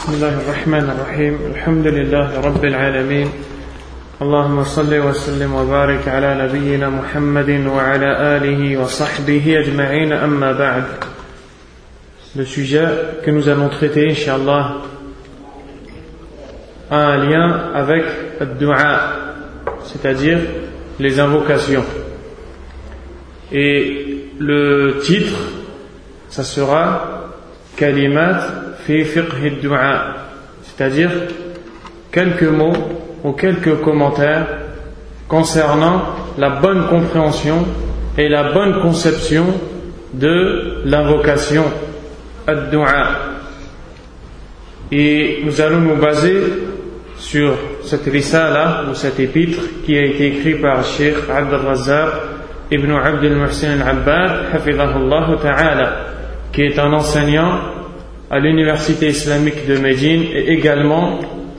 بسم الله الرحمن الرحيم الحمد لله رب العالمين اللهم صل وسلم وبارك على نبينا محمد وعلى آله وصحبه أجمعين أما بعد Le sujet que nous allons traiter, Inch'Allah, a un lien avec le dua, c'est-à-dire les invocations. Et le titre, ça sera Kalimat c'est-à-dire quelques mots ou quelques commentaires concernant la bonne compréhension et la bonne conception de l'invocation ad-du'a. Et nous allons nous baser sur cette risala ou cet épître qui a été écrit par Sheikh Abdel Razzaq ibn Abdel Muhsin al-Abbad, ta'ala, qui est un enseignant à l'université islamique de Médine et également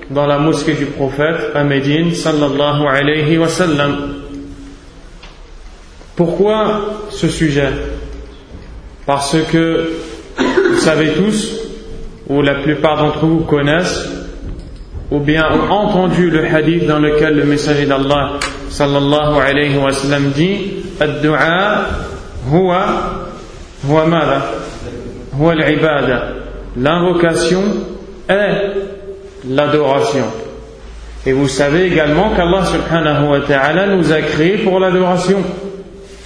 dans la mosquée du prophète à Médine sallallahu alayhi wa sallam. Pourquoi ce sujet? Parce que vous savez tous, ou la plupart d'entre vous connaissent, ou bien ont entendu le hadith dans lequel le messager d'Allah sallallahu alayhi wa sallam dit Ad-du'a huwa huwa mada huwa L'invocation est l'adoration. Et vous savez également qu'Allah subhanahu wa ta'ala nous a créés pour l'adoration.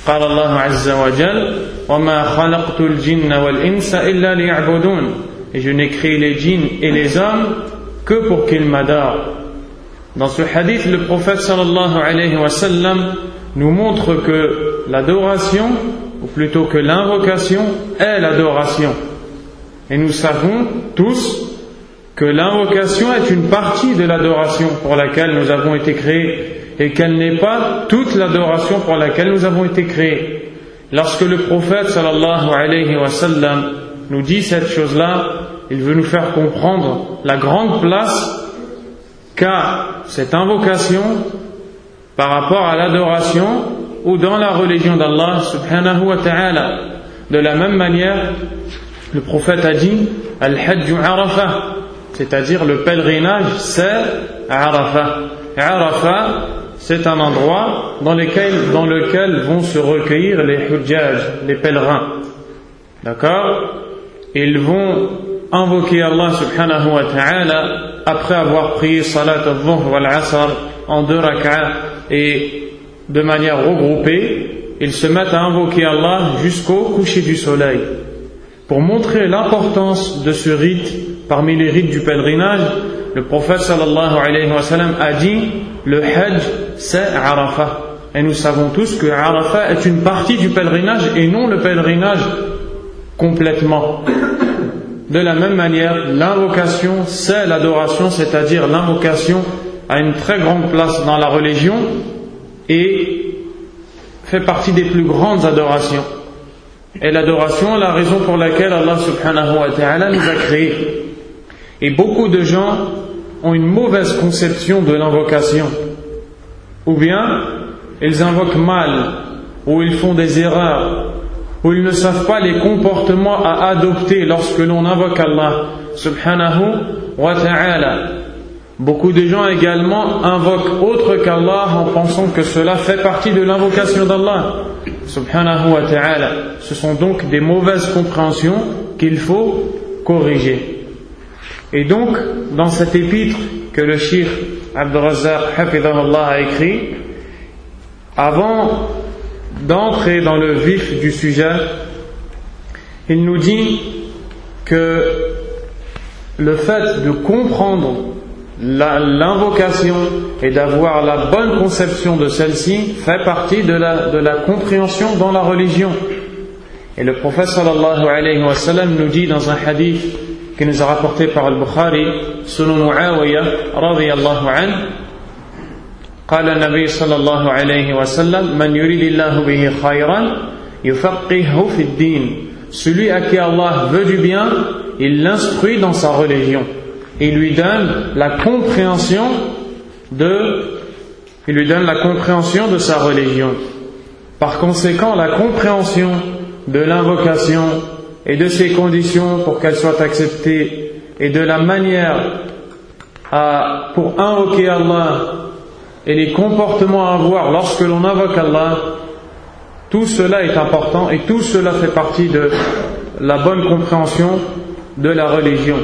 قال الله عز وجل وما خلقت الجن والإنس إلا ليعبدون et je n'ai créé les djinns et les hommes que pour qu'ils m'adorent dans ce hadith le prophète sallallahu alayhi wa sallam nous montre que l'adoration ou plutôt que l'invocation est l'adoration et nous savons tous que l'invocation est une partie de l'adoration pour laquelle nous avons été créés et qu'elle n'est pas toute l'adoration pour laquelle nous avons été créés. Lorsque le prophète sallallahu alayhi wa nous dit cette chose-là, il veut nous faire comprendre la grande place qu'a cette invocation par rapport à l'adoration ou dans la religion d'Allah subhanahu wa ta'ala. De la même manière, le prophète a dit Al-Hajj Arafah, c'est-à-dire le pèlerinage, c'est Arafah. Arafah, c'est un endroit dans lequel, vont se recueillir les hujjaj, les pèlerins. D'accord? Ils vont invoquer Allah subhanahu wa ta'ala après avoir prié salat al-dhuhr wal-asr en deux rak'ah et de manière regroupée, ils se mettent à invoquer Allah jusqu'au coucher du soleil. Pour montrer l'importance de ce rite parmi les rites du pèlerinage, le prophète sallallahu a dit le Hajj c'est Arafah. Et nous savons tous que Arafah est une partie du pèlerinage et non le pèlerinage complètement. De la même manière, l'invocation c'est l'adoration, c'est-à-dire l'invocation a une très grande place dans la religion et fait partie des plus grandes adorations. Et l'adoration, la raison pour laquelle Allah subhanahu wa ta'ala nous a créés. Et beaucoup de gens ont une mauvaise conception de l'invocation. Ou bien, ils invoquent mal, ou ils font des erreurs, ou ils ne savent pas les comportements à adopter lorsque l'on invoque Allah subhanahu wa ta'ala. Beaucoup de gens également invoquent autre qu'Allah en pensant que cela fait partie de l'invocation d'Allah wa. Ce sont donc des mauvaises compréhensions qu'il faut corriger. Et donc, dans cet épître que le shir Abdurazak a écrit, avant d'entrer dans le vif du sujet, il nous dit que le fait de comprendre l'invocation et d'avoir la bonne conception de celle-ci fait partie de la, de la compréhension dans la religion. Et le prophète sallallahu alayhi wa sallam nous dit dans un hadith qui nous a rapporté par al-Bukhari, selon Muawiyah radiyallahu anhu, قال النبي صلى الله عليه وسلم من يريد الله به خيرا يفقهه في الدين celui à qui Allah veut du bien il l'instruit dans sa religion il lui donne la compréhension de sa religion par conséquent la compréhension de l'invocation et de ses conditions pour qu'elle soit acceptée et de la manière à, pour invoquer Allah et les comportements à avoir lorsque l'on invoque Allah, tout cela est important et tout cela fait partie de la bonne compréhension de la religion.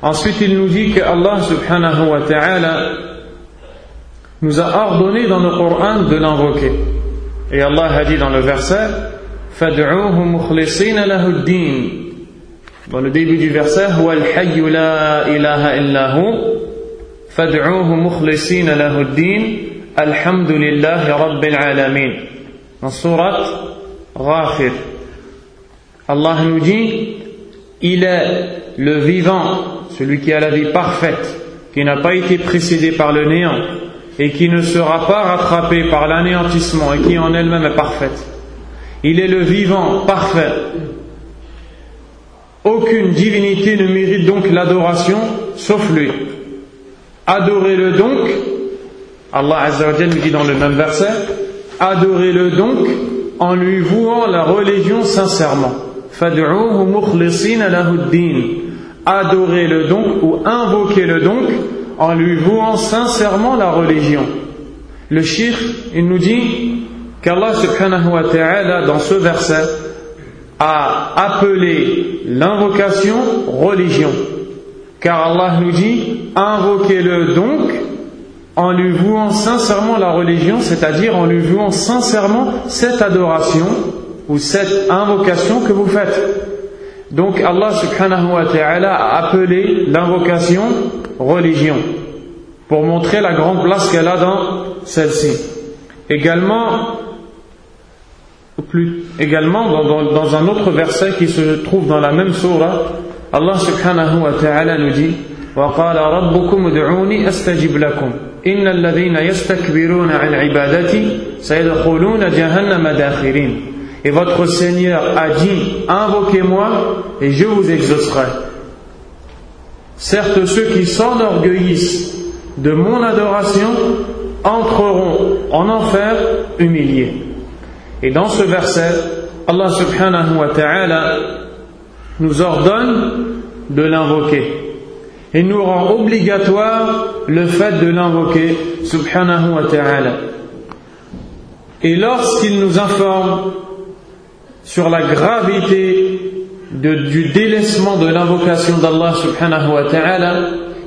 Ensuite, il nous dit que Allah subhanahu wa ta'ala nous a ordonné dans le Coran de l'invoquer. Et Allah a dit dans le verset Dans le début du verset Dans surat Ghafir, Allah nous dit Il est le vivant, celui qui a la vie parfaite, qui n'a pas été précédé par le néant et qui ne sera pas rattrapé par l'anéantissement et qui en elle-même est parfaite. Il est le vivant parfait. Aucune divinité ne mérite donc l'adoration sauf lui. Adorez-le donc, Allah Azzawajal nous dit dans le même verset, adorez-le donc en lui vouant la religion sincèrement. Adorez-le donc ou invoquez-le donc en lui vouant sincèrement la religion. Le shir, il nous dit qu'Allah subhanahu wa ta'ala dans ce verset a appelé l'invocation religion. Car Allah nous dit invoquez-le donc en lui vouant sincèrement la religion, c'est-à-dire en lui vouant sincèrement cette adoration ou cette invocation que vous faites. Donc Allah subhanahu wa ta'ala a appelé l'invocation religion pour montrer la grande place qu'elle a dans celle-ci. Également, plus, également dans, dans, dans, un autre verset qui se trouve dans la même surah, Allah subhanahu wa ta'ala nous dit وقال ربكم ادعوني استجب لكم ان الذين يستكبرون عن عبادتي سيدخلون جهنم داخرين et votre Seigneur a dit, invoquez-moi et je vous exaucerai. Certes, ceux qui s'enorgueillissent de mon adoration entreront en enfer humiliés. Et dans ce verset, Allah subhanahu wa ta'ala nous ordonne de l'invoquer. Et nous rend obligatoire le fait de l'invoquer, subhanahu wa ta'ala. Et lorsqu'il nous informe sur la gravité du délaissement de l'invocation d'Allah subhanahu wa ta'ala,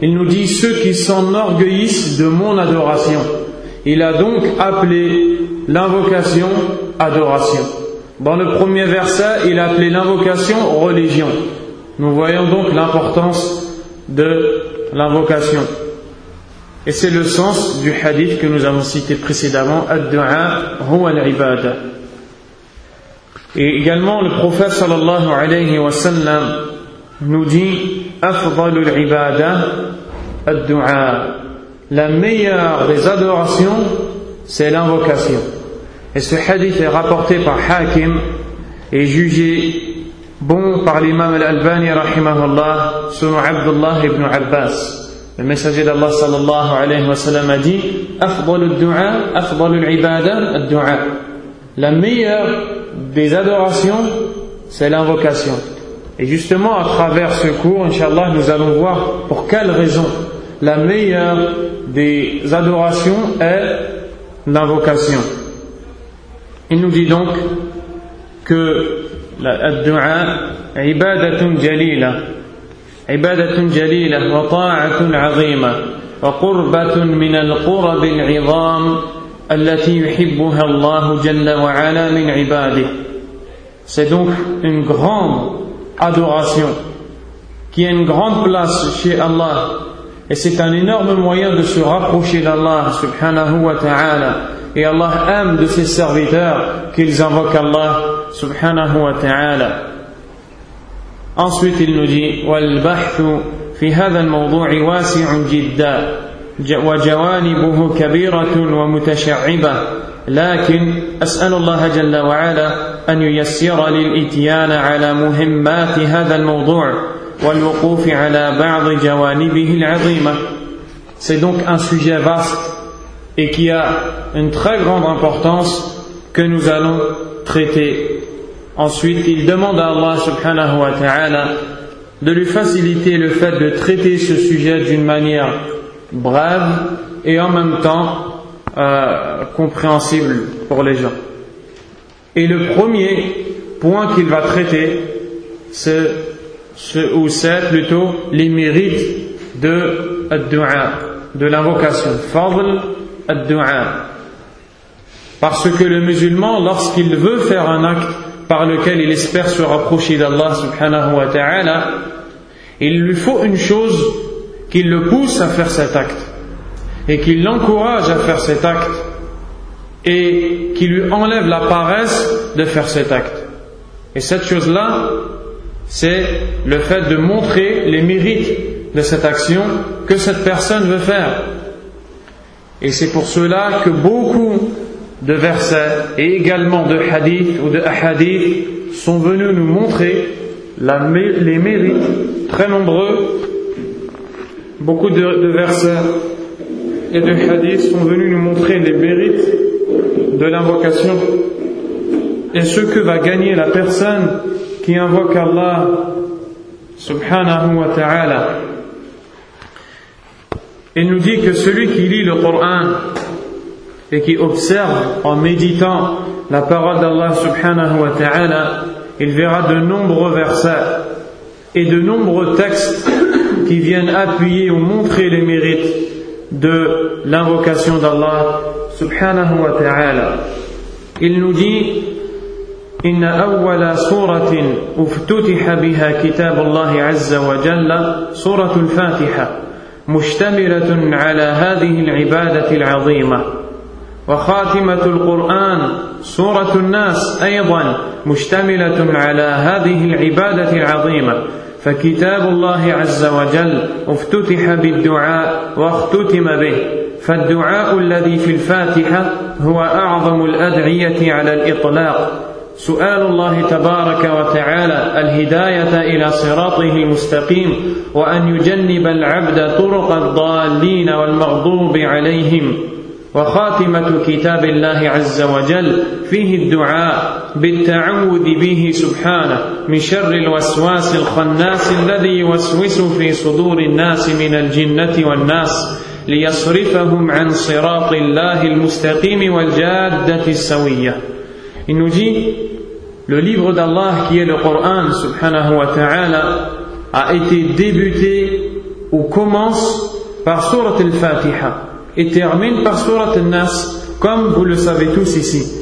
il nous dit ceux qui s'enorgueillissent de mon adoration. Il a donc appelé l'invocation adoration. Dans le premier verset, il a appelé l'invocation religion. Nous voyons donc l'importance de l'invocation. Et c'est le sens du hadith que nous avons cité précédemment, Ad-du'a huwa al-ibada. Et également, le prophète sallallahu alayhi wa sallam nous dit Afdalul ibada ad-du'a. La meilleure des adorations, c'est l'invocation. Et ce hadith est rapporté par Hakim et jugé bon par l'imam al-Albani rahimahullah selon Abdullah ibn Abbas. Le messager d'Allah sallallahu alayhi wa sallam a dit Afdalul du'a, afdalul ibada ad-du'a. La meilleure des adorations, c'est l'invocation. Et justement, à travers ce cours, Inch'Allah, nous allons voir pour quelle raison la meilleure des adorations est l'invocation. Il nous dit donc que la ibadatun jalila ibadatun jalila wa ta'atun azima wa qurbatun min al-qurab c'est donc une grande adoration qui a une grande place chez Allah et c'est un énorme moyen de se rapprocher d'Allah subhanahu wa ta'ala et Allah aime de ses serviteurs qu'ils invoquent Allah subhanahu wa ta'ala ensuite il nous dit والبحث في هذا الموضوع واسع جدا وجوانبه كبيرة ومتشعبة لكن أسأل الله جل وعلا أن ييسر للإتيان على مهمات هذا الموضوع والوقوف على بعض جوانبه العظيمة C'est donc un sujet vaste et qui a une très grande importance que nous allons traiter. Ensuite, il demande à Allah subhanahu wa ta'ala de lui faciliter le fait de traiter ce sujet d'une manière brève et en même temps euh, compréhensible pour les gens. Et le premier point qu'il va traiter, c'est ou c'est plutôt les mérites de ad de l'invocation. Fadl ad Parce que le musulman, lorsqu'il veut faire un acte par lequel il espère se rapprocher d'Allah subhanahu wa ta'ala, il lui faut une chose qui le pousse à faire cet acte et qui l'encourage à faire cet acte et qui lui enlève la paresse de faire cet acte. Et cette chose-là, c'est le fait de montrer les mérites de cette action que cette personne veut faire. Et c'est pour cela que beaucoup de versets et également de hadiths ou de hadiths sont venus nous montrer les mérites très nombreux. Beaucoup de, versets et de hadiths sont venus nous montrer les mérites de l'invocation et ce que va gagner la personne qui invoque Allah subhanahu wa ta'ala. Il nous dit que celui qui lit le Coran et qui observe en méditant la parole d'Allah subhanahu wa ta'ala, il verra de nombreux versets et de nombreux textes qui viennent appuyer ou montrer les mérites de l'invocation d'Allah subhanahu wa ta'ala. Il nous dit إن أول سورة افتتح بها كتاب الله عز وجل سورة الفاتحة مشتملة على هذه العبادة العظيمة وخاتمة القرآن سورة الناس أيضا مشتملة على هذه العبادة العظيمة فكتاب الله عز وجل افتتح بالدعاء واختتم به. فالدعاء الذي في الفاتحة هو أعظم الأدعية على الإطلاق. سؤال الله تبارك وتعالى الهداية إلى صراطه المستقيم وأن يجنب العبد طرق الضالين والمغضوب عليهم. وخاتمة كتاب الله عز وجل فيه الدعاء بالتعوذ به سبحانه من شر الوسواس الخناس الذي يوسوس في صدور الناس من الجنة والناس ليصرفهم عن صراط الله المستقيم والجادة السوية. Il nous dit, le livre d'Allah qui est le Coran, subhanahu wa ta'ala, a été débuté ou commence par Surat al-Fatiha. Et termine par Surat al-Nas, comme vous le savez tous ici.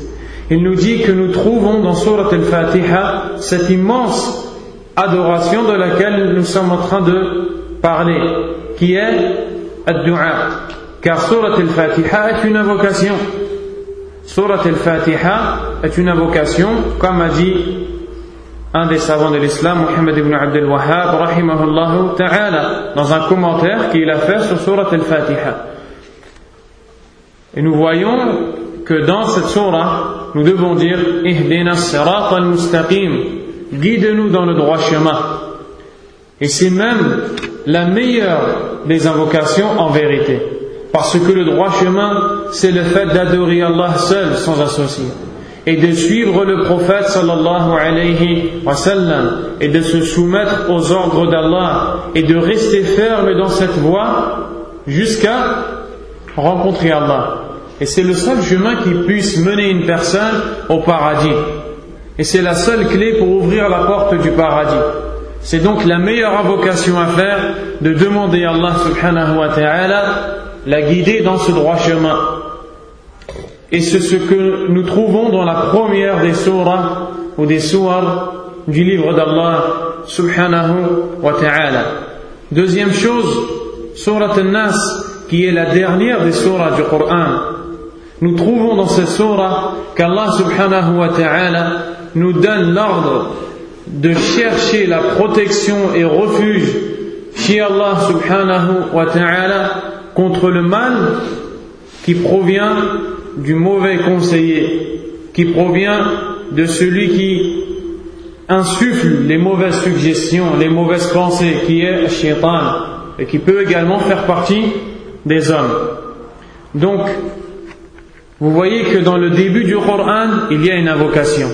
Il nous dit que nous trouvons dans Surat al-Fatiha cette immense adoration de laquelle nous sommes en train de parler, qui est ad-du'a. Car Surat al-Fatiha est une invocation. Surat al-Fatiha est une invocation, comme a dit un des savants de l'islam, Muhammad ibn Abdel Wahhab, rahimahullah ta'ala, dans un commentaire qu'il a fait sur Surat al-Fatiha. Et nous voyons que dans cette surah, nous devons dire Ihdina sirat al-mustaqim, guide-nous dans le droit chemin. Et c'est même la meilleure des invocations en vérité. Parce que le droit chemin, c'est le fait d'adorer Allah seul, sans associer. Et de suivre le prophète sallallahu alayhi wa sallam, et de se soumettre aux ordres d'Allah, et de rester ferme dans cette voie jusqu'à rencontrer Allah. Et c'est le seul chemin qui puisse mener une personne au paradis. Et c'est la seule clé pour ouvrir la porte du paradis. C'est donc la meilleure invocation à faire de demander à Allah subhanahu wa ta'ala la guider dans ce droit chemin. Et c'est ce que nous trouvons dans la première des surahs ou des surahs du livre d'Allah subhanahu wa ta'ala. Deuxième chose, surat al-Nas, qui est la dernière des surahs du Coran. Nous trouvons dans cette surah qu'Allah subhanahu wa ta'ala nous donne l'ordre de chercher la protection et refuge chez Allah subhanahu wa ta'ala contre le mal qui provient du mauvais conseiller, qui provient de celui qui insuffle les mauvaises suggestions, les mauvaises pensées, qui est shaitan, et qui peut également faire partie des hommes. Donc, vous voyez que dans le début du Coran, il y a une invocation,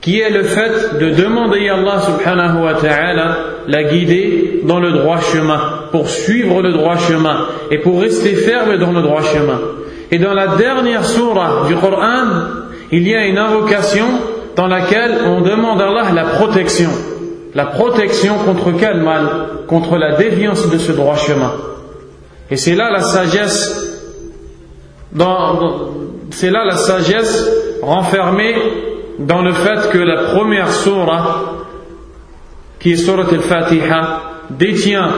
qui est le fait de demander à Allah subhanahu wa ta'ala l'a guidé dans le droit chemin, pour suivre le droit chemin et pour rester ferme dans le droit chemin. Et dans la dernière surah du Coran, il y a une invocation dans laquelle on demande à Allah la protection. La protection contre quel mal? Contre la déviance de ce droit chemin. Et c'est là la sagesse c'est là la sagesse renfermée dans le fait que la première surah, qui est surah al-Fatiha, détient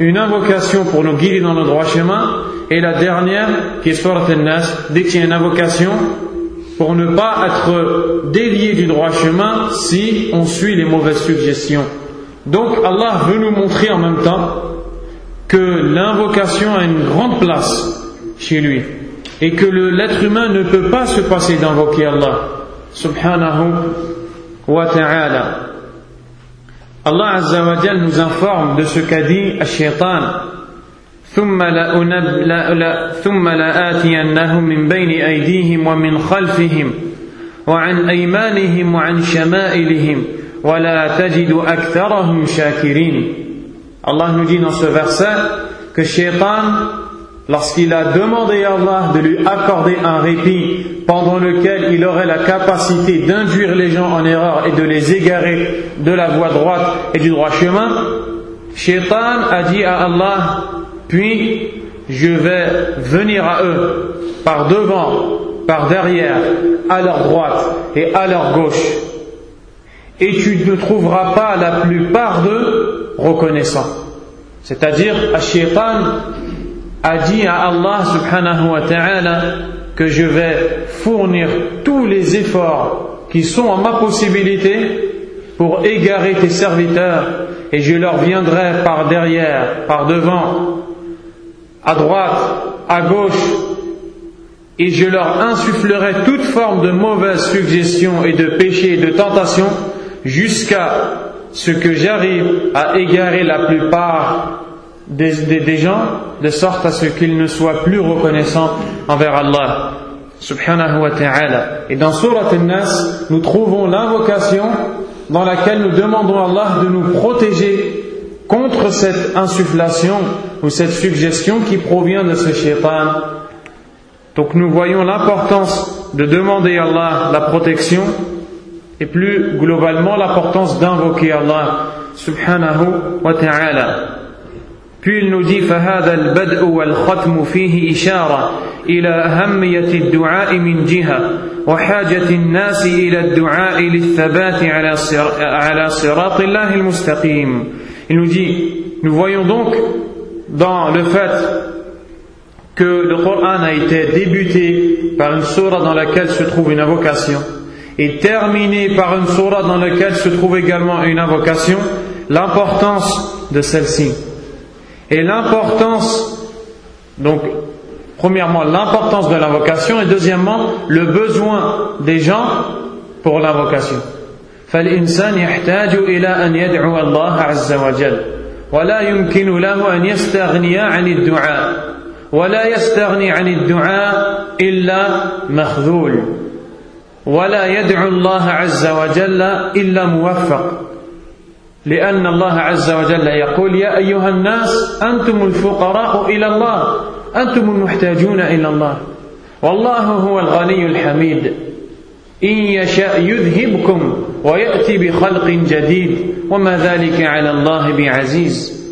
une invocation pour nous guider dans le droit chemin, et la dernière, qui est surah al-Nas, détient une invocation pour ne pas être délié du droit chemin si on suit les mauvaises suggestions. Donc Allah veut nous montrer en même temps que l'invocation a une grande place chez lui et que l'être humain ne peut pas se passer d'invoquer Allah subhanahu wa ta'ala. Allah Azza wa Jal nous informe de ce qu'a dit الشيطان ثم ثم لآتينهم من بين أيديهم ومن خلفهم وعن أيمانهم وعن شمائلهم ولا تجد أكثرهم شاكرين Allah nous dit dans ce verset que Shaitan lorsqu'il a demandé à Allah de lui accorder un répit pendant lequel il aurait la capacité d'induire les gens en erreur et de les égarer de la voie droite et du droit chemin, Shaitan a dit à Allah, puis je vais venir à eux par devant, par derrière, à leur droite et à leur gauche. Et tu ne trouveras pas la plupart d'eux reconnaissants. C'est-à-dire, Shaitan a dit à Allah subhanahu wa ta'ala que je vais fournir tous les efforts qui sont en ma possibilité pour égarer tes serviteurs et je leur viendrai par derrière, par devant, à droite, à gauche et je leur insufflerai toute forme de mauvaise suggestion et de péché et de tentation jusqu'à ce que j'arrive à égarer la plupart des, gens de sorte à ce qu'ils ne soient plus reconnaissants envers Allah subhanahu wa ta'ala. Et dans Surat Al-Nas, nous trouvons l'invocation dans laquelle nous demandons à Allah de nous protéger contre cette insufflation ou cette suggestion qui provient de ce shaitan. Donc nous voyons l'importance de demander à Allah la protection et plus globalement l'importance d'invoquer Allah subhanahu wa ta'ala. Puis il nous dit فهذا البدء والختم فيه إشارة إلى أهمية الدعاء من جهة وحاجة الناس إلى الدعاء للثبات على على صراط الله المستقيم. Il nous dit, nous voyons donc dans le fait que le Coran a été débuté par une surah dans laquelle se trouve une invocation et terminé par une surah dans laquelle se trouve également une invocation, l'importance de celle-ci. Et l'importance, donc, premièrement, l'importance de l'invocation et deuxièmement, le besoin des gens pour l'invocation. فالإنسان يحتاج إلى أن يدعو الله عز وجل ولا يمكن له أن يستغني عن الدعاء ولا يستغني عن الدعاء إلا مخذول ولا يدعو الله عز وجل إلا موفق. لأن الله عز وجل يقول يا أيها الناس أنتم الفقراء إلى الله أنتم المحتاجون إلى الله. والله هو الغني الحميد. إن يشاء يذهبكم ويأتي بخلق جديد. وما ذلك على الله بعزيز.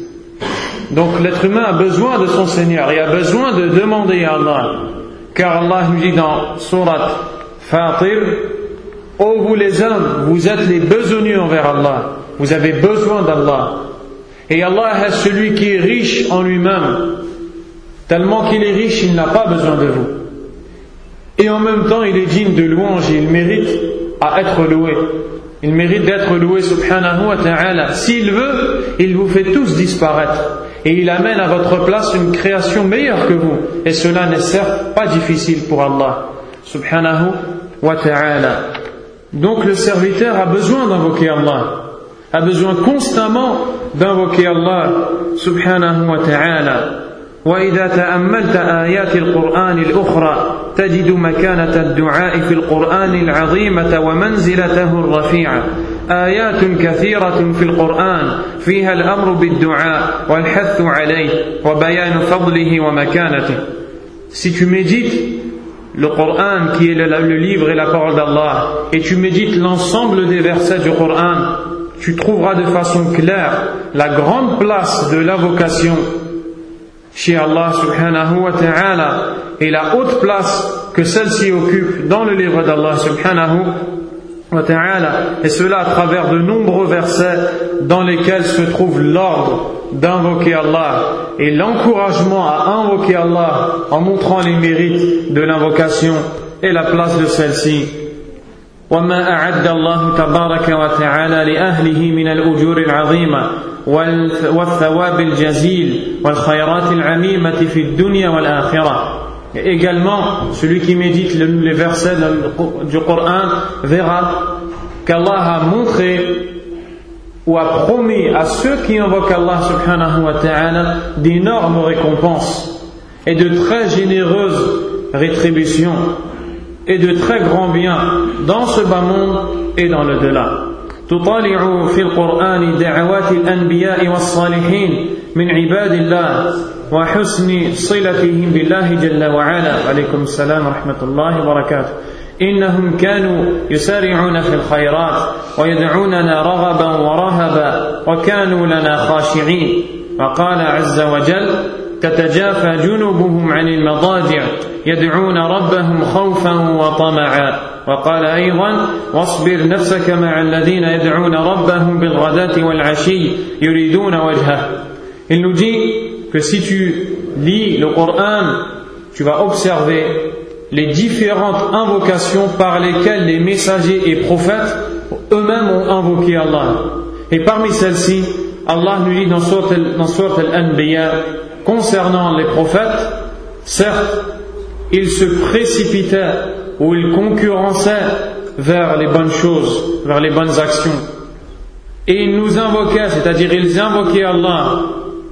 Donc l'être humain a besoin de son Seigneur, il a besoin de demander à Allah. Car Allah nous dit dans Surat Fatir, Ô vous les hommes, vous êtes les besogneux envers Allah. Vous avez besoin d'Allah. Et Allah est celui qui est riche en lui-même. Tellement qu'il est riche, il n'a pas besoin de vous. Et en même temps, il est digne de louange et il mérite à être loué. Il mérite d'être loué, subhanahu wa ta'ala. S'il veut, il vous fait tous disparaître. Et il amène à votre place une création meilleure que vous. Et cela n'est certes pas difficile pour Allah, subhanahu wa ta'ala. Donc le serviteur a besoin d'invoquer Allah a besoin constamment d'invoquer Allah subhanahu wa ta'ala. وإذا تأملت آيات القرآن الأخرى تجد مكانة الدعاء في القرآن العظيمة ومنزلته الرفيعة آيات كثيرة في القرآن فيها الأمر بالدعاء والحث عليه وبيان فضله ومكانته Si tu médites le Coran qui est le, livre et la parole d'Allah et tu médites l'ensemble des versets du Coran, tu trouveras de façon claire la grande place de l'invocation chez Allah subhanahu wa ta'ala et la haute place que celle-ci occupe dans le livre d'Allah subhanahu et cela à travers de nombreux versets dans lesquels se trouve l'ordre d'invoquer Allah et l'encouragement à invoquer Allah en montrant les mérites de l'invocation et la place de celle-ci وما أعد الله تبارك وتعالى لأهله من الأجور العظيمة والثواب الجزيل والخيرات العميمة في الدنيا والآخرة Et également, celui qui médite les versets du Coran verra qu'Allah a montré ou a promis à ceux qui invoquent Allah subhanahu wa ta'ala d'énormes récompenses et de très généreuses rétributions et de très grands biens dans ce bas monde et dans le delà. تطالع في القرآن دعوات الأنبياء والصالحين من عباد الله وحسن صلتهم بالله جل وعلا. عليكم السلام ورحمة الله وبركاته. إنهم كانوا يسارعون في الخيرات ويدعوننا رغبا ورهبا وكانوا لنا خاشعين. وقال عز وجل تتجافى جنوبهم عن المضاجع يدعون ربهم خوفا وطمعا وقال أيضا واصبر نفسك مع الذين يدعون ربهم بالغداة والعشي يريدون وجهه Il nous dit que si tu lis le Coran, tu vas observer les différentes invocations par lesquelles les messagers et prophètes eux-mêmes ont invoqué Allah. Et parmi celles-ci, Allah nous dit dans Surat al-Anbiya concernant les prophètes, certes, ils se précipitaient ou ils concurrençaient vers les bonnes choses, vers les bonnes actions. Et ils nous invoquaient, c'est-à-dire ils invoquaient Allah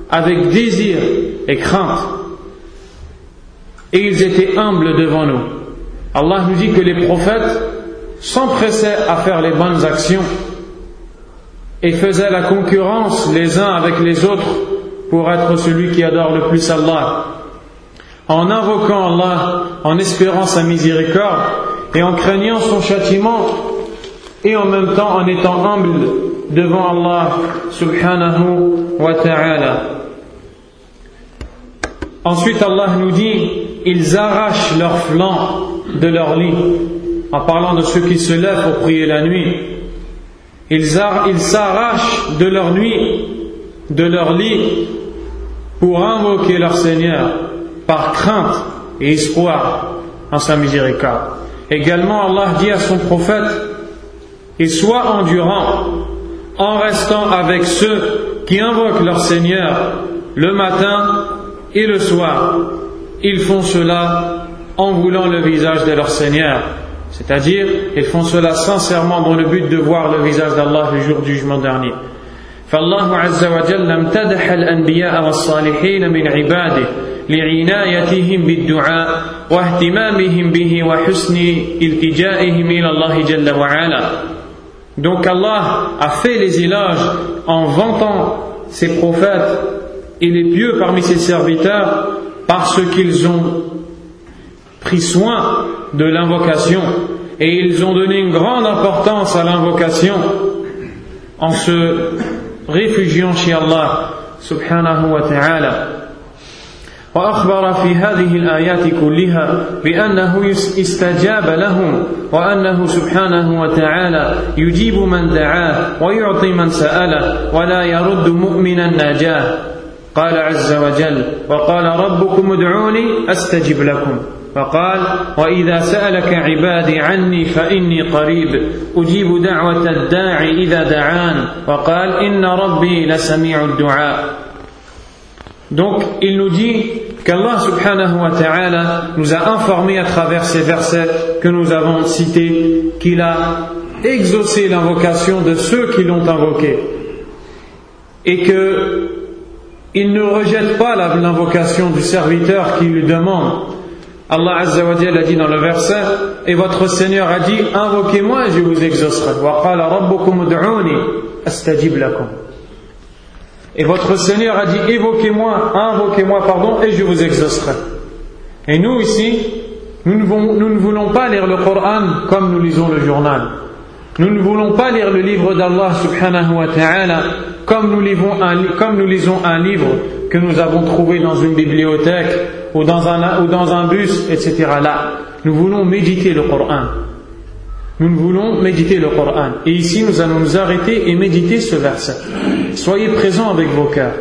avec désir et crainte. Et ils étaient humbles devant nous. Allah nous dit que les prophètes s'empressaient à faire les bonnes actions et faisaient la concurrence les uns avec les autres pour être celui qui adore le plus Allah. En invoquant Allah, en espérant sa miséricorde et en craignant son châtiment et en même temps en étant humble devant Allah subhanahu wa ta'ala. Ensuite Allah nous dit, ils arrachent leurs flancs de leur lit en parlant de ceux qui se lèvent pour prier la nuit. Ils s'arrachent de leur nuit, de leur lit pour invoquer leur Seigneur par crainte et espoir en sa miséricorde. Également, Allah dit à son prophète, et sois endurant en restant avec ceux qui invoquent leur Seigneur le matin et le soir. Ils font cela en voulant le visage de leur Seigneur. C'est-à-dire, ils font cela sincèrement dans le but de voir le visage d'Allah le jour du jugement dernier. فالله عز وجل امتدح الأنبياء والصالحين من عباده لعنايتهم بالدعاء واهتمامهم به وحسن التجائهم إلى الله جل وعلا Donc Allah a fait les éloges en vantant ses prophètes et les pieux parmi ses serviteurs parce qu'ils ont pris soin de l'invocation et ils ont donné une grande importance à l'invocation en se réfugiant chez Allah subhanahu wa ta'ala. وأخبر في هذه الآيات كلها بأنه استجاب لهم وأنه سبحانه وتعالى يجيب من دعاه ويعطي من سأله ولا يرد مؤمنا ناجاه. قال عز وجل وقال ربكم ادعوني أستجب لكم. فقال وإذا سألك عبادي عني فإني قريب أجيب دعوة الداعي إذا دعان وقال إن ربي لسميع الدعاء Donc, il nous dit qu'Allah subhanahu wa ta'ala nous a informé à travers ces versets que nous avons cités qu'il a exaucé l'invocation de ceux qui l'ont invoqué et que il ne rejette pas l'invocation du serviteur qui lui demande. Allah Azza wa a dit dans le verset, et votre Seigneur a dit, invoquez-moi et je vous exaucerai. Et votre Seigneur a dit, évoquez-moi, invoquez-moi, pardon, et je vous exaucerai. Et nous ici, nous ne, voulons, pas lire le Coran comme nous lisons le journal. Nous ne voulons pas lire le livre d'Allah subhanahu wa ta'ala comme nous, lisons un, livre que nous avons trouvé dans une bibliothèque ou dans un, ou dans un bus, etc. Là, nous voulons méditer le Coran. Nous voulons méditer le Coran. Et ici, nous allons nous arrêter et méditer ce verset. Soyez présents avec vos cœurs.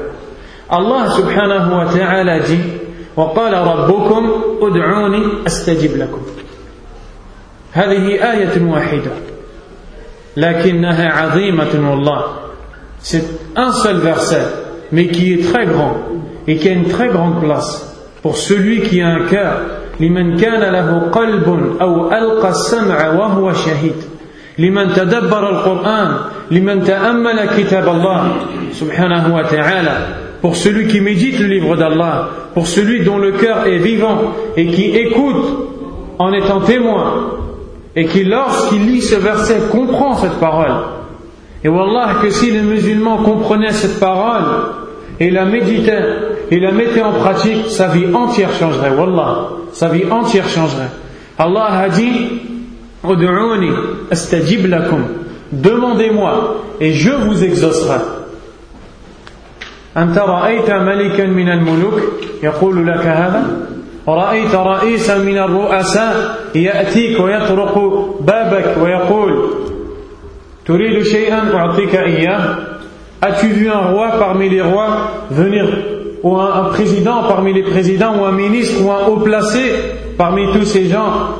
Allah subhanahu wa ta'ala dit وقال ربكم ادعوني استجب لكم هذه آية واحدة لكنها عظيمة والله c'est un seul verset mais qui est très grand et qui a une très grande place pour celui qui a un cœur لمن كان له قلب أو ألقى السمع وهو شهيد لمن تدبر القرآن لمن تأمل كتاب الله سبحانه وتعالى pour celui qui médite le livre d'Allah, pour celui dont le cœur est vivant et qui écoute en étant témoin, et qui lorsqu'il lit ce verset comprend cette parole. Et Wallah que si les musulmans comprenaient cette parole et la méditaient et la mettaient en pratique, sa vie entière changerait. Wallah, sa vie entière changerait. Allah a dit Demandez-moi et je vous exaucerai. أنت رأيت ملكا من الملوك يقول لك هذا رأيت رئيسا من الرؤساء يأتيك ويطرق بابك ويقول تريد شيئا أعطيك إياه As-tu vu un roi parmi les rois venir, ou un, président parmi les présidents, ou un ministre, ou un haut placé parmi tous ces gens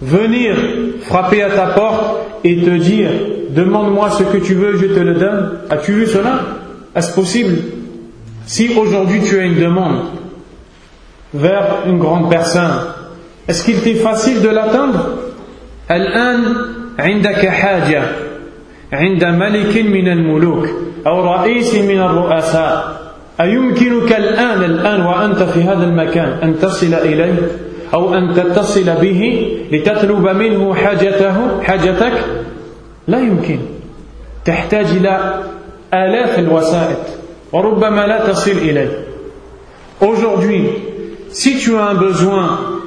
venir frapper à ta porte et te dire Demande-moi ce que tu veux, je te le donne. As-tu vu cela? Est-ce possible? Si aujourd'hui tu as une demande vers une grande personne, est-ce qu'il t'est facile de l'atteindre? عند ملك من الملوك أو رئيس من الرؤساء. أيمكنك الآن الآن وأنت في هذا المكان أن تصل إليه أو أن تتصل به لتطلب منه حاجته حاجتك؟ لا يمكن. تحتاج إلى آلاف الوسائط وربما لا تصل إليه. Aujourd'hui, si tu as un besoin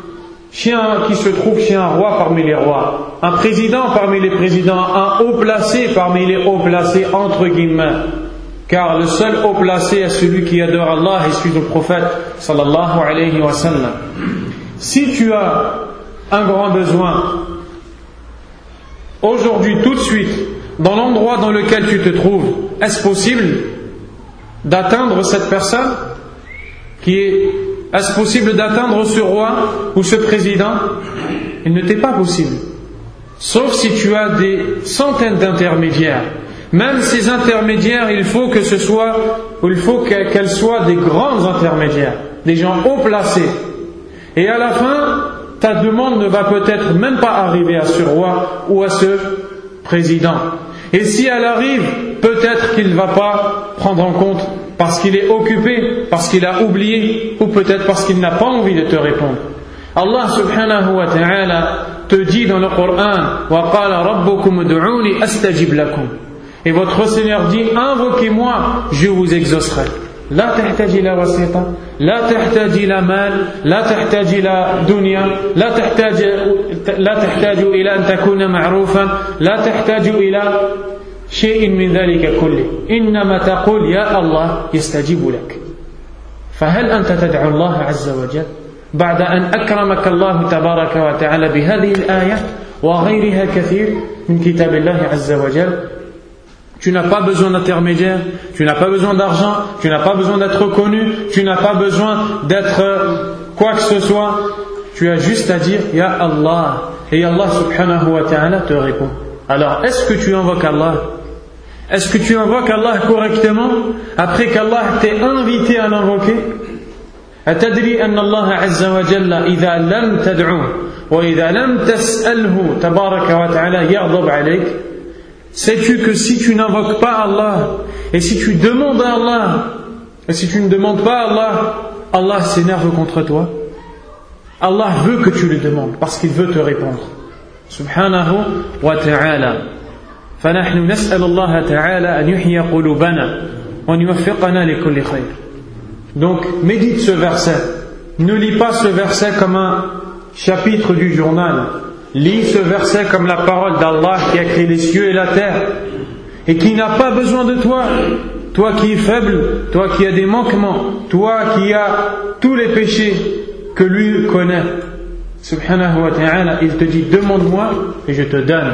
chez qui se trouve chez un roi parmi les rois, un président parmi les présidents, un haut placé parmi les hauts placés, entre guillemets, car le seul haut placé est celui qui adore Allah et suit le prophète sallallahu alayhi wa sallam. Si tu as un grand besoin, aujourd'hui, tout de suite, dans l'endroit dans lequel tu te trouves, est-ce possible d'atteindre cette personne qui est est-ce possible d'atteindre ce roi ou ce président? Il ne t'est pas possible. Sauf si tu as des centaines d'intermédiaires. Même ces intermédiaires, il faut que ce soit, il faut qu'elles soient des grands intermédiaires, des gens haut placés. Et à la fin, ta demande ne va peut-être même pas arriver à ce roi ou à ce président. Et si elle arrive, peut-être qu'il ne va pas prendre en compte parce qu'il est occupé, parce qu'il a oublié, ou peut-être parce qu'il n'a pas envie de te répondre. Allah subhanahu wa ta'ala te dit dans le Coran Et votre Seigneur dit Invoquez-moi, je vous exaucerai. لا تحتاج إلى وسيطة لا تحتاج إلى مال لا تحتاج إلى دنيا لا تحتاج لا تحتاج إلى أن تكون معروفا لا تحتاج إلى شيء من ذلك كله. إنما تقول يا الله يستجيب لك. فهل أنت تدعو الله عز وجل بعد أن أكرمك الله تبارك وتعالى بهذه الآية وغيرها كثير من كتاب الله عز وجل؟ Tu n'as pas besoin d'intermédiaire, tu n'as pas besoin d'argent, tu n'as pas besoin d'être reconnu, tu n'as pas besoin d'être quoi que ce soit. Tu as juste à dire Ya Allah. Et Allah subhanahu wa ta'ala te répond. Alors, est-ce que tu invoques Allah Est-ce que tu invoques Allah correctement après qu'Allah t'ait invité à l'invoquer أتدري أن الله عز وجل إذا لم تدعوه وإذا لم تسأله تبارك وتعالى يغضب عليك Sais-tu que si tu n'invoques pas Allah et si tu demandes à Allah Et si tu ne demandes pas à Allah, Allah s'énerve contre toi. Allah veut que tu le demandes parce qu'il veut te répondre. Subhanahu wa ta'ala. فنحن نسأل الله تعالى أن يحيي قلوبنا وأن يوفقنا لكل خير. Donc médite ce verset. Ne lis pas ce verset comme un chapitre du journal. Lis ce verset comme la parole d'Allah qui a créé les cieux et la terre et qui n'a pas besoin de toi. Toi qui es faible, toi qui as des manquements, toi qui as tous les péchés que lui connaît. Subhanahu wa ta'ala, il te dit demande-moi et je te donne.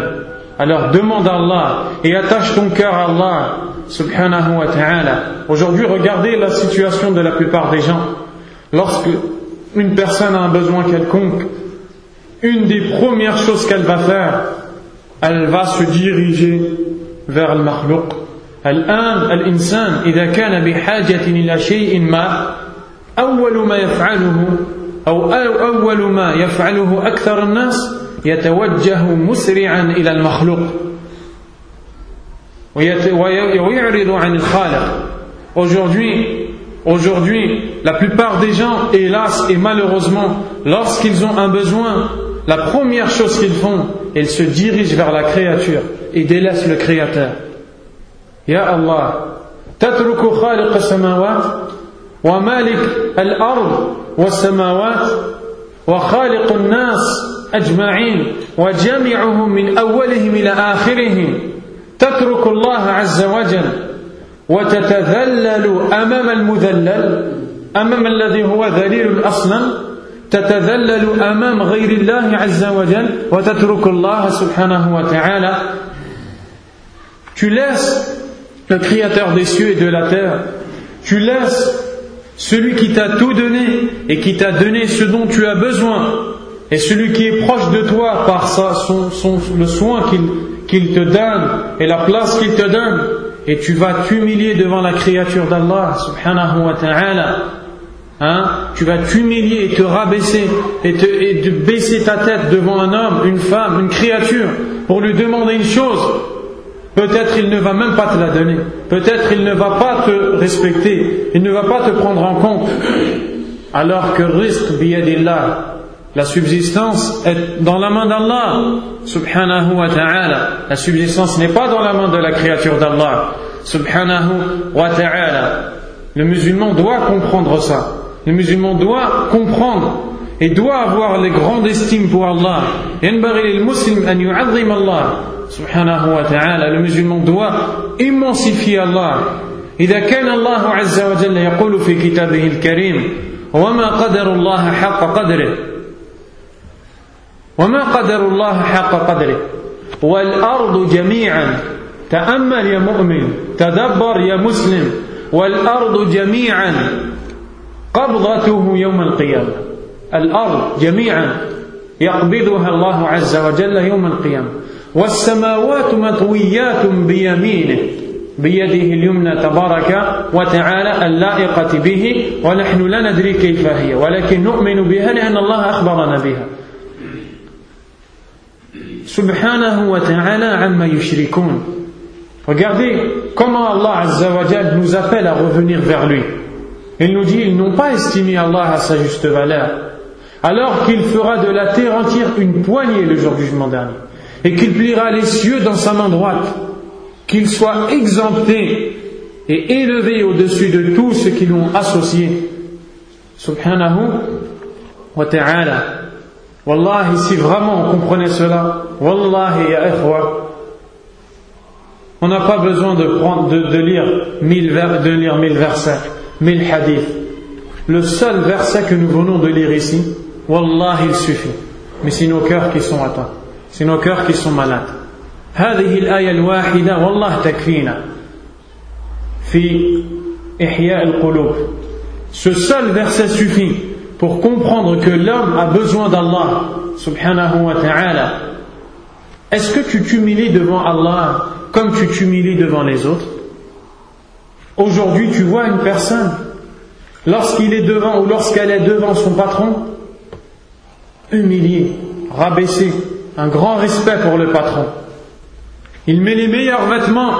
Alors demande à Allah et attache ton cœur à Allah. Subhanahu wa ta'ala. Aujourd'hui, regardez la situation de la plupart des gens. Lorsque une personne a un besoin quelconque, une des premières choses qu'elle va faire, elle va se diriger vers le makhlouq. الآن الإنسان إذا كان بحاجة إلى شيء ما أول ما يفعله أو أول ما يفعله أكثر الناس يتوجه مسرعا إلى المخلوق ويعرض عن الخالق Aujourd'hui, aujourd'hui, la plupart des gens, hélas et malheureusement, lorsqu'ils ont un besoin, la première chose qu'ils font, ils se dirigent vers la créature et délaissent le Créateur. Ya Allah, تترك خالق السماوات ومالك الأرض والسماوات وخالق الناس أجمعين وجميعهم من أولهم إلى آخرهم تترك الله عز وجل وتتذلل أمام المذلل أمام الذي هو ذليل أصلا تتذلل أمام غير الله عز وجل وتترك الله سبحانه وتعالى Tu laisses le Créateur des cieux et de la terre. Tu laisses celui qui t'a tout donné et qui t'a donné ce dont tu as besoin. Et celui qui est proche de toi par ça, son, le soin qu'il te donne et la place qu'il te donne. Et tu vas t'humilier devant la créature d'Allah, subhanahu wa ta'ala. Hein? Tu vas t'humilier et te rabaisser et, te, baisser ta tête devant un homme, une femme, une créature pour lui demander une chose Peut-être il ne va même pas te la donner. Peut-être il ne va pas te respecter. Il ne va pas te prendre en compte. Alors que risque biyadillah, la subsistance est dans la main d'Allah, subhanahu wa ta'ala. La subsistance n'est pas dans la main de la créature d'Allah, subhanahu wa ta'ala. Le musulman doit comprendre ça. Le musulman doit comprendre et doit avoir les grandes estimes pour Allah. سبحانه وتعالى. Le musulman doit immensifier الله إذا كان الله عز وجل يقول في كتابه الكريم وما قدر الله حق قدره. وما قدر الله حق قدره. والأرض جميعا. تأمل يا مؤمن. تدبر يا مسلم. والأرض جميعا. قبضته يوم القيامة. الأرض جميعا يقبضها الله عز وجل يوم القيامة. والسماوات مطويات بيمينه بيده اليمنى تبارك وتعالى اللائقة به. ونحن لا ندري كيف هي ولكن نؤمن بها لأن الله أخبرنا بها. سبحانه وتعالى عما يشركون. Regardez comment Allah Azza wa nous appelle à revenir vers lui. Il nous dit, ils n'ont pas estimé Allah à sa juste valeur, alors qu'il fera de la terre entière une poignée le jour du jugement dernier. et qu'il pliera les cieux dans sa main droite, qu'il soit exempté et élevé au-dessus de tout ce qui l'ont associé. Subhanahu wa ta'ala. Wallahi, si vraiment on comprenait cela, Wallahi ya ikhwa, on n'a pas besoin de, prendre, de lire mille versets, mille hadiths. Le seul verset que nous venons de lire ici, Wallahi, il suffit. Mais c'est nos cœurs qui sont atteints. C'est nos cœurs qui sont malades. هذه الآية الواحدة والله تكفينا في إحياء القلوب. Ce seul verset suffit pour comprendre que l'homme a besoin d'Allah subhanahu wa ta'ala. Est-ce que tu t'humilies devant Allah comme tu t'humilies devant les autres Aujourd'hui, tu vois une personne, lorsqu'il est devant ou lorsqu'elle est devant son patron, humilié, rabaissé, un grand respect pour le patron. Il met les meilleurs vêtements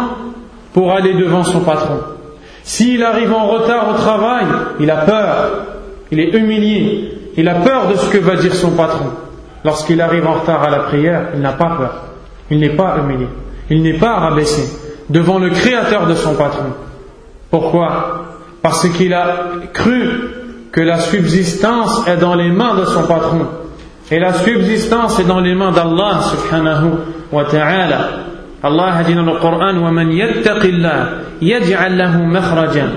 pour aller devant son patron. S'il arrive en retard au travail, il a peur, il est humilié, il a peur de ce que va dire son patron. Lorsqu'il arrive en retard à la prière, il n'a pas peur, il n'est pas humilié, il n'est pas rabaissé devant le créateur de son patron. Pourquoi Parce qu'il a cru que la subsistance est dans les mains de son patron. Et la subsistance est dans les mains d'Allah subhanahu wa ta'ala. Allah a dit dans le Coran وَمَنْ يَتَّقِ اللَّهِ يَجْعَلْ لَهُ مَخْرَجًا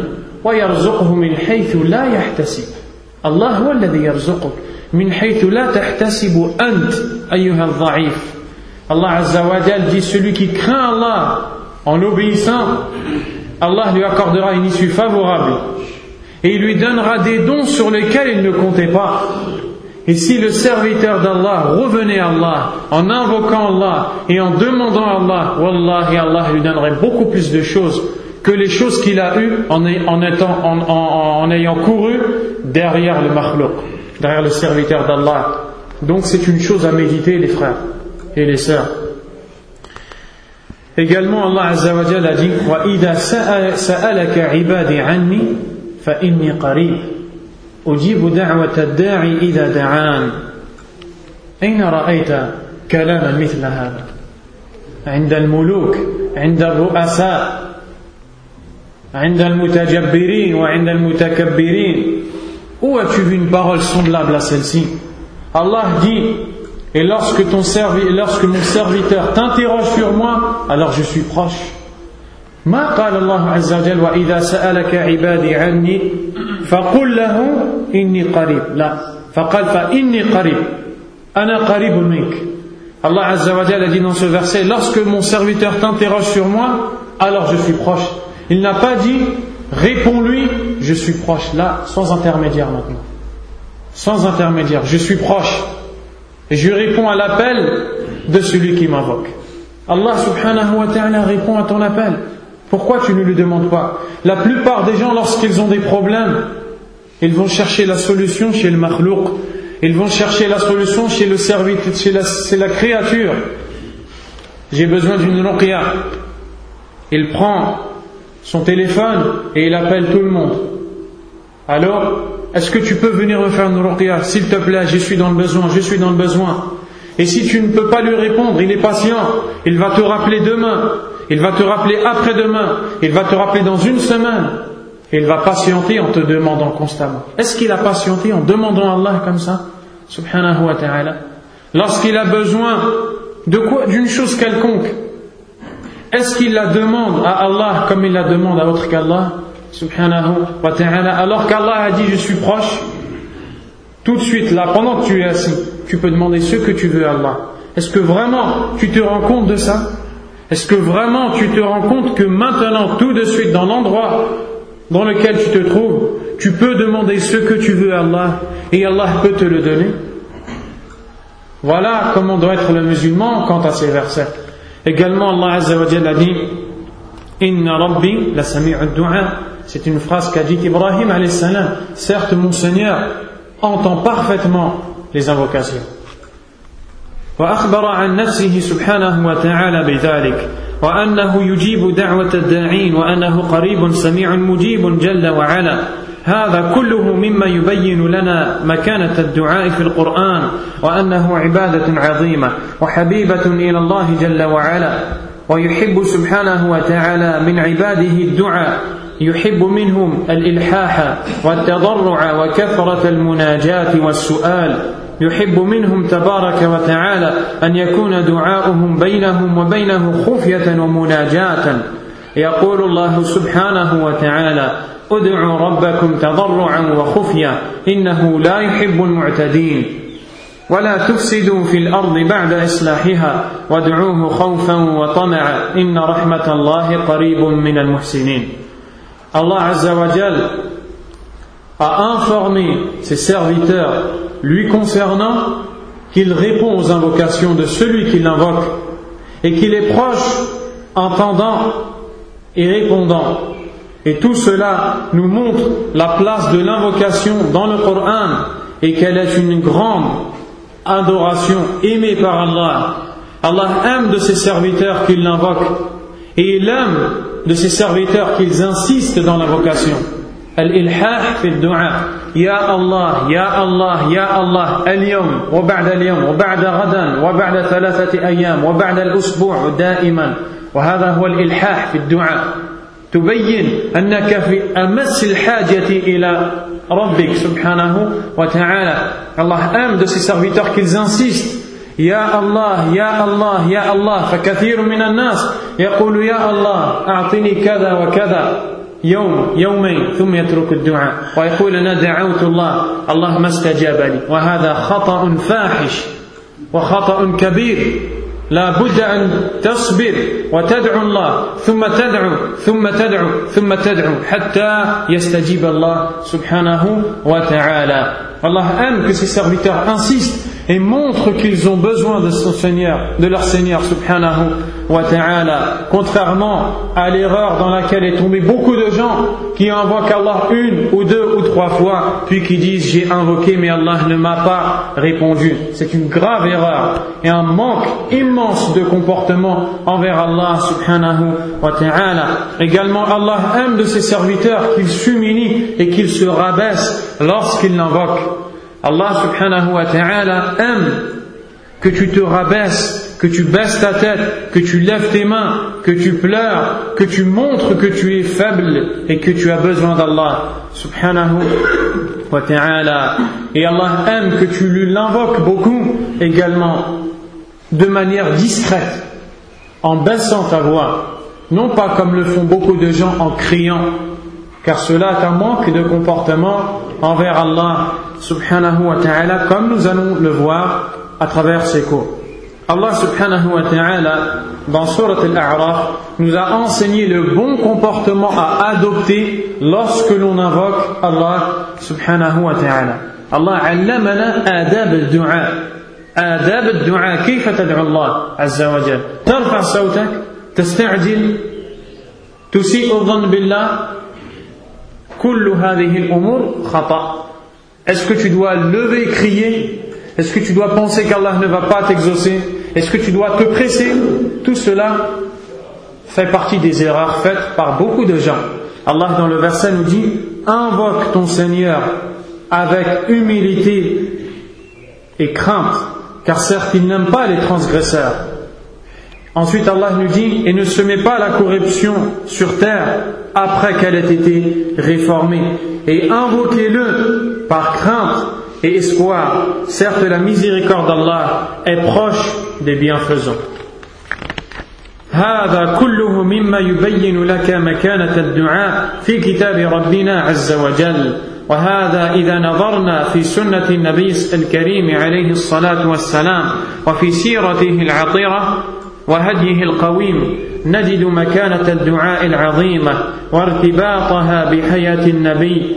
وَيَرْزُقْهُ مِنْ حَيْثُ لَا يَحْتَسِبُ الله هو الذي يرزقك من حيث لا تحتسب أنت أيها الضعيف Allah Azza wa Jal dit celui qui craint Allah en obéissant Allah lui accordera une issue favorable et il lui donnera des dons sur lesquels il ne comptait pas Et si le serviteur d'Allah revenait à Allah en invoquant Allah et en demandant à Allah, Wallahi, Allah lui donnerait beaucoup plus de choses que les choses qu'il a eues en, ayant couru derrière le makhlouk, derrière le serviteur d'Allah. Donc c'est une chose à méditer les frères et les sœurs. Également Allah Azza wa a dit وَإِذَا سَأَلَكَ عِبَادِ عَنِّي فَإِنِّي قَرِيبٌ أجيب دعوة الداعي إذا دعان أين رأيت كلاما مثل هذا عند الملوك عند الرؤساء عند المتجبرين وعند المتكبرين Où as-tu vu une parole semblable à celle-ci? Allah dit Et lorsque, ton servi, lorsque mon serviteur t'interroge sur moi, alors je suis proche. ما قال الله عز وجل وإذا سألك عبادي عني فقل له إني قريب لا فقال فإني قريب أنا قريب منك Allah Azza wa Jalla dit dans ce verset Lorsque mon serviteur t'interroge sur moi, alors je suis proche. Il n'a pas dit Réponds-lui, je suis proche. Là, sans intermédiaire maintenant. Sans intermédiaire, je suis proche. Je réponds à l'appel de celui qui m'invoque. Allah subhanahu wa ta'ala répond à ton appel. Pourquoi tu ne lui demandes pas? La plupart des gens, lorsqu'ils ont des problèmes, ils vont chercher la solution chez le makhlouk, ils vont chercher la solution chez le serviteur, chez la, la créature. J'ai besoin d'une ruqya. Il prend son téléphone et il appelle tout le monde. Alors, est-ce que tu peux venir me faire une ruqya? S'il te plaît, je suis dans le besoin, je suis dans le besoin. Et si tu ne peux pas lui répondre, il est patient, il va te rappeler demain. Il va te rappeler après-demain, il va te rappeler dans une semaine, et il va patienter en te demandant constamment. Est-ce qu'il a patienté en demandant à Allah comme ça? Subhanahu wa ta'ala. Lorsqu'il a besoin de quoi? D'une chose quelconque. Est-ce qu'il la demande à Allah comme il la demande à autre qu'Allah? Subhanahu wa ta'ala. Alors qu'Allah a dit je suis proche, tout de suite là, pendant que tu es assis, tu peux demander ce que tu veux à Allah. Est-ce que vraiment tu te rends compte de ça? Est-ce que vraiment tu te rends compte que maintenant, tout de suite, dans l'endroit dans lequel tu te trouves, tu peux demander ce que tu veux à Allah et Allah peut te le donner? Voilà comment doit être le musulman quant à ces versets. Également, Allah a dit Inna Rabbi la. C'est une phrase qu'a dit Ibrahim alayhi salam. Certes, mon Seigneur entend parfaitement les invocations. وأخبر عن نفسه سبحانه وتعالى بذلك وأنه يجيب دعوة الداعين وأنه قريب سميع مجيب جل وعلا هذا كله مما يبين لنا مكانة الدعاء في القرآن وأنه عبادة عظيمة وحبيبة إلى الله جل وعلا ويحب سبحانه وتعالى من عباده الدعاء يحب منهم الإلحاح والتضرع وكثرة المناجاة والسؤال. يحب منهم تبارك وتعالى أن يكون دعاؤهم بينهم وبينه خفية ومناجاة. يقول الله سبحانه وتعالى ادعوا ربكم تضرعا وخفية إنه لا يحب المعتدين. ولا تفسدوا في الأرض بعد إصلاحها وادعوه خوفا وطمعا إن رحمة الله قريب من المحسنين. Allah a informé ses serviteurs lui concernant qu'il répond aux invocations de celui qui l'invoque et qu'il est proche, entendant et répondant. Et tout cela nous montre la place de l'invocation dans le Coran et qu'elle est une grande adoration aimée par Allah. Allah aime de ses serviteurs qu'il l'invoque et il aime de ses serviteurs qu'ils insistent dans l'invocation. الإلحاح في الدعاء يا الله يا الله يا الله اليوم وبعد اليوم وبعد غدا وبعد ثلاثة أيام وبعد الأسبوع دائما وهذا هو الإلحاح في الدعاء تبين أنك في أمس الحاجة إلى ربك سبحانه وتعالى الله aime de ses serviteurs qu'ils insistent يا الله يا الله يا الله. فكثير من الناس يقول يا الله أعطني كذا وكذا. يوم يومين ثم يترك الدعاء. ويقول أنا دعوت الله. الله ما استجاب لي وهذا خطأ فاحش وخطأ كبير. لا بد أن تصبر وتدعو الله. ثم تدعو ثم تدعو ثم تدعو حتى يستجيب الله سبحانه وتعالى. Allah aime que ses serviteurs insistent et montrent qu'ils ont besoin de son Seigneur, de leur Seigneur subhanahu wa. Contrairement à l'erreur dans laquelle est tombé beaucoup de gens qui invoquent Allah une ou deux ou trois fois, puis qui disent j'ai invoqué mais Allah ne m'a pas répondu. C'est une grave erreur et un manque immense de comportement envers Allah subhanahu wa ta'ala. Également Allah aime de ses serviteurs qu'ils s'humilient et qu'ils se rabaissent lorsqu'ils l'invoquent. Allah subhanahu wa ta'ala aime que tu te rabaisses, que tu baisses ta tête, que tu lèves tes mains, que tu pleures, que tu montres que tu es faible et que tu as besoin d'Allah subhanahu wa ta'ala. Et Allah aime que tu lui l'invoques beaucoup également de manière discrète, en baissant ta voix, non pas comme le font beaucoup de gens en criant, car cela est un manque de comportement envers Allah subhanahu wa ta'ala, comme nous allons le voir à travers ces cours. Allah subhanahu wa ta'ala, dans Surat Al-A'raf, nous a enseigné le bon comportement à adopter lorsque l'on invoque Allah subhanahu wa ta'ala. Allah علمنا آداب الدعاء آداب الدعاء كيف تدعو الله عز وجل ترفع صوتك تستعجل تسيء الظن بالله كل هذه الأمور خطأ Est-ce que tu dois lever et crier Est-ce que tu dois penser qu'Allah ne va pas t'exaucer Est-ce que tu dois te presser? Tout cela fait partie des erreurs faites par beaucoup de gens. Allah dans le verset nous dit Invoque ton Seigneur avec humilité et crainte, car certes il n'aime pas les transgresseurs. Ensuite Allah nous dit Et ne se met pas la corruption sur terre après qu'elle ait été réformée. Et invoquez-le par crainte et espoir. Certes, la miséricorde d'Allah est proche des bienfaisants. هذا كله مما يبين لك مكانة الدعاء في كتاب ربنا عز وجل وهذا إذا نظرنا في سنة النبي الكريم عليه الصلاة والسلام وفي سيرته العطرة وهديه القويم نجد مكانة الدعاء العظيمة وارتباطها بحياة النبي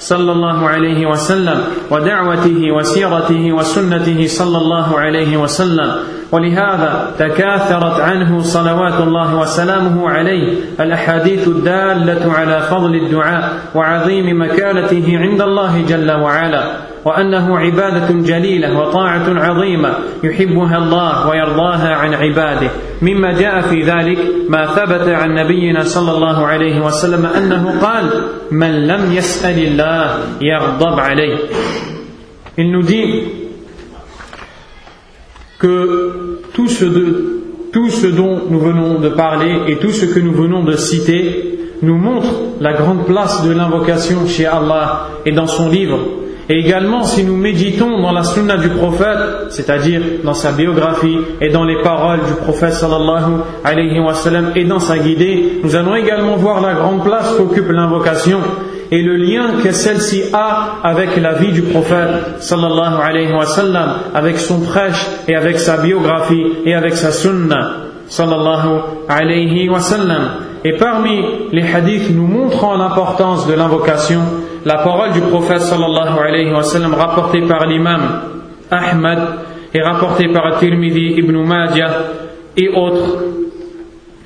صلى الله عليه وسلم ودعوته وسيرته وسنته صلى الله عليه وسلم. ولهذا تكاثرت عنه صلوات الله وسلامه عليه الأحاديث الدالة على فضل الدعاء وعظيم مكانته عند الله جل وعلا. وانه عباده جليله وطاعه عظيمه يحبها الله ويرضاها عن عباده مما جاء في ذلك ما ثبت عن نبينا صلى الله عليه وسلم انه قال من لم يسال الله يغضب عليه Il nous dit que tout ce, de, tout ce dont nous venons de parler et tout ce que nous venons de citer nous montre la grande place de l'invocation chez Allah et dans son livre. Et également, si nous méditons dans la sunna du prophète, c'est-à-dire dans sa biographie et dans les paroles du prophète sallallahu alayhi wa et dans sa guidée, nous allons également voir la grande place qu'occupe l'invocation et le lien que celle-ci a avec la vie du prophète sallallahu alayhi wa sallam, avec son prêche et avec sa biographie et avec sa sunna sallallahu alayhi wa sallam. Et parmi les hadiths nous montrant l'importance de l'invocation, la parole du prophète sallallahu alayhi wa sallam rapportée par l'imam Ahmad et rapportée par Tirmidhi ibn Majah et autres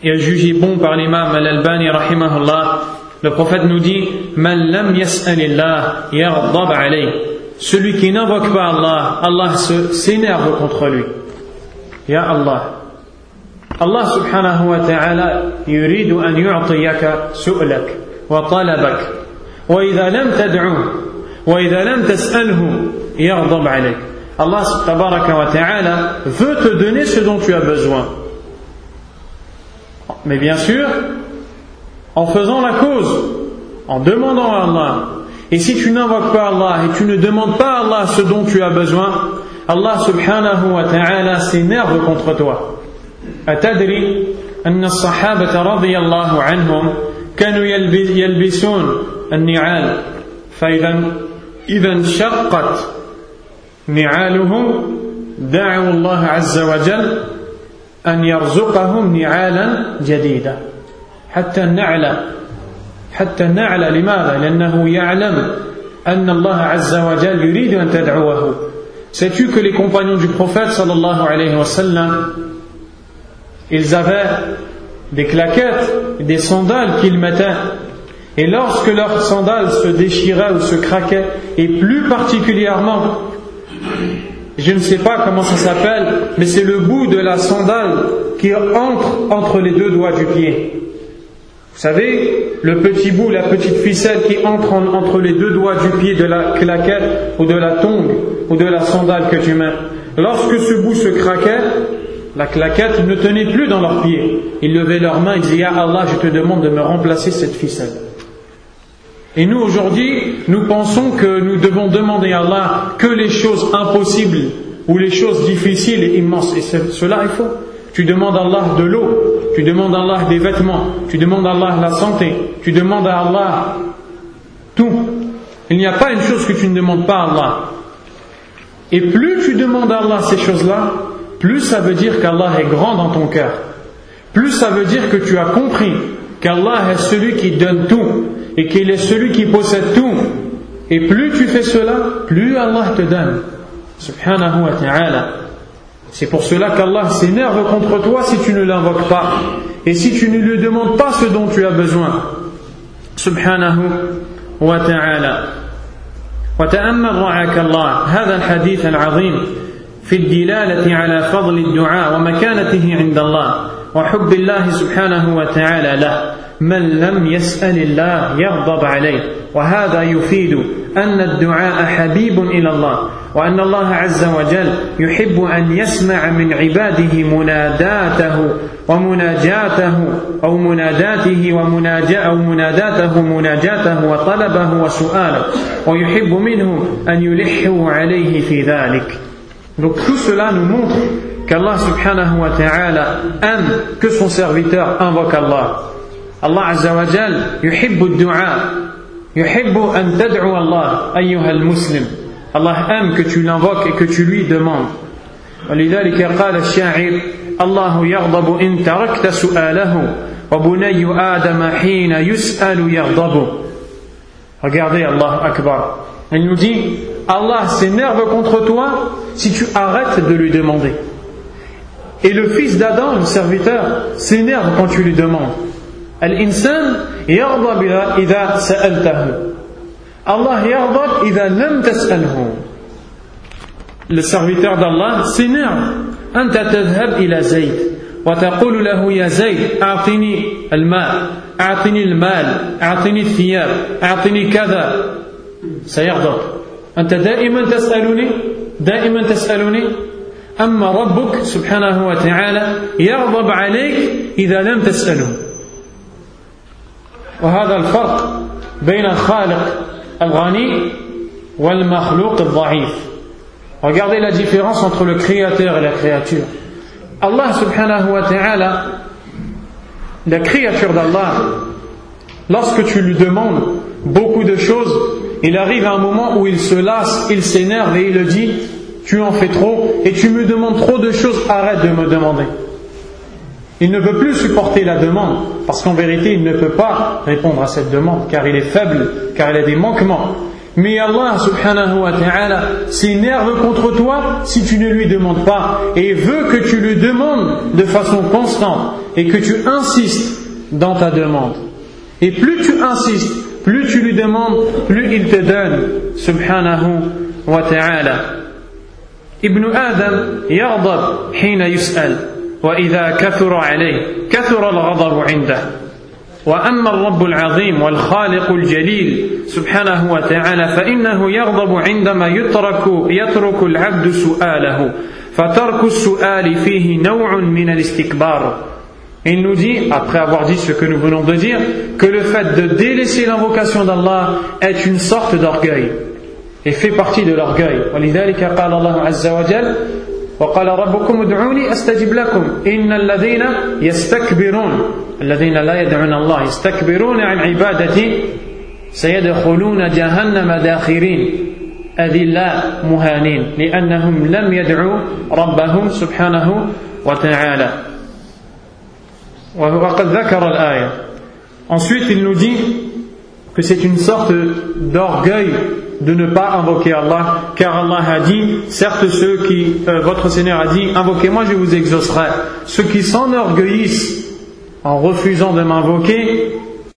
et jugée bon par l'imam Al-Albani rahimahullah le prophète nous dit Man lam yas'alillah. Celui qui n'invoque pas Allah, Allah s'énerve contre lui. Ya Allah. Allah subhanahu wa ta'ala يريد أن يعطيك سؤلك وطلبك وإذا لم تدعوه وإذا لم تسأله يغضب عليك Allah tabaraka wa ta'ala veut te donner ce dont tu as besoin. Mais bien sûr, en faisant la cause, en demandant à Allah. Et si tu n'invoques pas Allah et tu ne demandes pas à Allah ce dont tu as besoin, Allah subhanahu wa ta'ala s'énerve contre toi. أتدري أن الصحابة رضي الله عنهم كانوا يلبسون النعال. فإذا إذا انشقت نعالهم دعوا الله عز وجل أن يرزقهم نعالا جديدة حتى النعل حتى النعل لماذا؟ لأنه يعلم أن الله عز وجل يريد أن تدعوه. Sais-tu que les compagnons du prophète sallallahu alayhi wa sallam ils avaient des claquettes, des sandales qu'ils mettaient. Et lorsque leurs sandales se déchiraient ou se craquaient, et plus particulièrement, je ne sais pas comment ça s'appelle, mais c'est le bout de la sandale qui entre entre les deux doigts du pied. Vous savez, le petit bout, la petite ficelle qui entre entre les deux doigts du pied de la claquette ou de la tongue ou de la sandale que tu mets. Lorsque ce bout se craquait, la claquette ne tenait plus dans leurs pieds. Ils levaient leurs mains et disaient Allah, je te demande de me remplacer cette ficelle. Et nous aujourd'hui, nous pensons que nous devons demander à Allah que les choses impossibles ou les choses difficiles et immenses. Et cela est faux. Tu demandes à Allah de l'eau, tu demandes à Allah des vêtements, tu demandes à Allah la santé, tu demandes à Allah tout. Il n'y a pas une chose que tu ne demandes pas à Allah. Et plus tu demandes à Allah ces choses-là, plus ça veut dire qu'Allah est grand dans ton cœur. Plus ça veut dire que tu as compris qu'Allah est celui qui donne tout et qu'il est celui qui possède tout. Et plus tu fais cela, plus Allah te donne. Subhanahu wa ta'ala. C'est pour cela qu'Allah s'énerve contre toi si tu ne l'invoques pas et si tu ne lui demandes pas ce dont tu as besoin. Subhanahu wa ta'ala. وتأمل رعاك الله هذا الحديث العظيم في الدلالة على فضل الدعاء ومكانته عند الله وحب الله سبحانه وتعالى له. من لم يسأل الله يغضب عليه. وهذا يفيد أن الدعاء حبيب إلى الله. وأن الله عز وجل يحب أن يسمع من عباده مناداته ومناجاته أو مناداته ومناجاة أو مناداته مناجاته وطلبه وسؤاله. ويحب منهم أن يلحوا عليه في ذلك. Donc tout cela nous montre qu'Allah subhanahu wa ta'ala aime que son serviteur invoque Allah. Allah azza wa jal yuhibbu du'a yuhibbu an tad'u Allah ayyuha al-muslim. Allah aime que tu l'invoques et que tu lui demandes. ولذلك قال الشاعر الله يغضب إن تركت سؤاله وبني آدم حين يسأل يغضب Regardez Allah Akbar. Il nous dit Allah s'énerve contre toi si tu arrêtes de lui demander. Et le fils d'Adam, le serviteur, s'énerve quand tu lui demandes. Al-insan yaghdab idha sa'altahu. Allah yaghdab idha lam tas'alhu. Le serviteur d'Allah s'énerve. أنت تذهب إلى زيد وتقول له يا زيد أعطني الماء أعطني المال أعطني الثياب أعطني كذا سيغضب أنت دائما تسألني دائما تسألني أما ربك سبحانه وتعالى يغضب عليك إذا لم تسأله وهذا الفرق بين الخالق الغني والمخلوق الضعيف Regardez la différence entre le créateur et la créature. Allah subhanahu wa ta'ala, la créature d'Allah, lorsque tu lui demandes beaucoup de choses, il arrive à un moment où il se lasse, il s'énerve et il le dit Tu en fais trop et tu me demandes trop de choses, arrête de me demander. Il ne peut plus supporter la demande parce qu'en vérité il ne peut pas répondre à cette demande car il est faible, car il a des manquements. Mais Allah subhanahu wa s'énerve contre toi si tu ne lui demandes pas et veut que tu lui demandes de façon constante et que tu insistes dans ta demande. Et plus tu insistes, plus tu lui demandes, plus il te donne, subhanahu wa ta'ala. Ibn Adam yaghdab hina yus'al وإذا كثر عليه كثر الغضب عنده وأما الرب العظيم والخالق الجليل سبحانه وتعالى فإنه يغضب عندما يترك يترك العبد سؤاله فترك السؤال فيه نوع من الاستكبار Il nous dit, après avoir dit ce que nous venons de dire, que le fait de délaisser l'invocation d'Allah est une sorte d'orgueil et fait partie de l'orgueil. ولذلك قال الله عز وجل وقال ربكم ادعوني استجب لكم ان الذين يستكبرون الذين لا يدعون الله يستكبرون عن عبادتي سيدخلون جهنم داخرين أذلاء مهانين لأنهم لم يدعوا ربهم سبحانه وتعالى وقد ذكر الآية Ensuite, il nous dit que c'est une sorte d'orgueil de ne pas invoquer Allah, car Allah a dit, certes ceux qui, euh, votre Seigneur a dit, invoquez-moi, je vous exaucerai. Ceux qui s'enorgueillissent en refusant de m'invoquer,